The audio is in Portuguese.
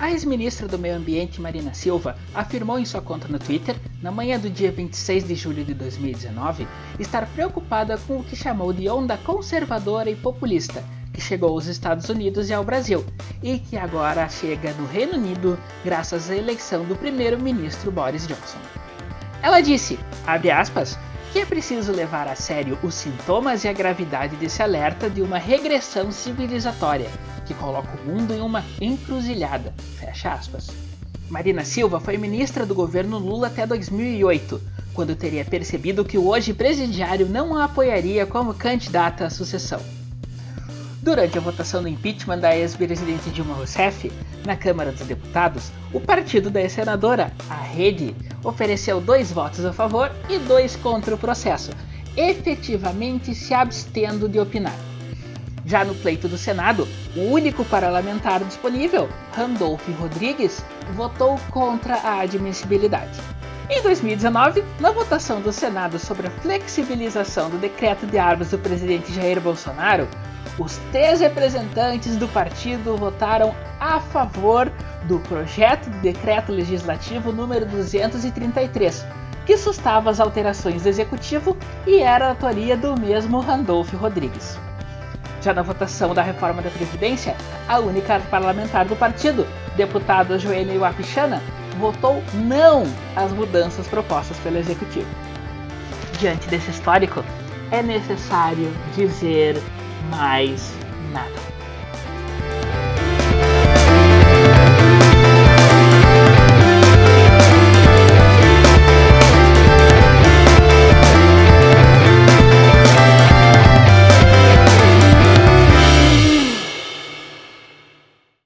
A ex-ministra do Meio Ambiente Marina Silva afirmou em sua conta no Twitter, na manhã do dia 26 de julho de 2019, estar preocupada com o que chamou de onda conservadora e populista que chegou aos Estados Unidos e ao Brasil, e que agora chega no Reino Unido graças à eleição do primeiro-ministro Boris Johnson. Ela disse, aspas, que é preciso levar a sério os sintomas e a gravidade desse alerta de uma regressão civilizatória que coloca o mundo em uma encruzilhada. Fecha aspas. Marina Silva foi ministra do governo Lula até 2008, quando teria percebido que o hoje presidiário não a apoiaria como candidata à sucessão. Durante a votação do impeachment da ex-presidente Dilma Rousseff na Câmara dos Deputados, o partido da ex-senadora, a Rede, ofereceu dois votos a favor e dois contra o processo, efetivamente se abstendo de opinar. Já no pleito do Senado, o único parlamentar disponível, Randolph Rodrigues, votou contra a admissibilidade. Em 2019, na votação do Senado sobre a flexibilização do decreto de armas do presidente Jair Bolsonaro, os três representantes do partido votaram a favor do projeto de decreto legislativo número 233, que sustava as alterações do executivo e era a autoria do mesmo Randolph Rodrigues. Já na votação da reforma da Previdência, a única parlamentar do partido, deputada Joênia Wapichana, votou não às mudanças propostas pelo Executivo. Diante desse histórico, é necessário dizer mais nada.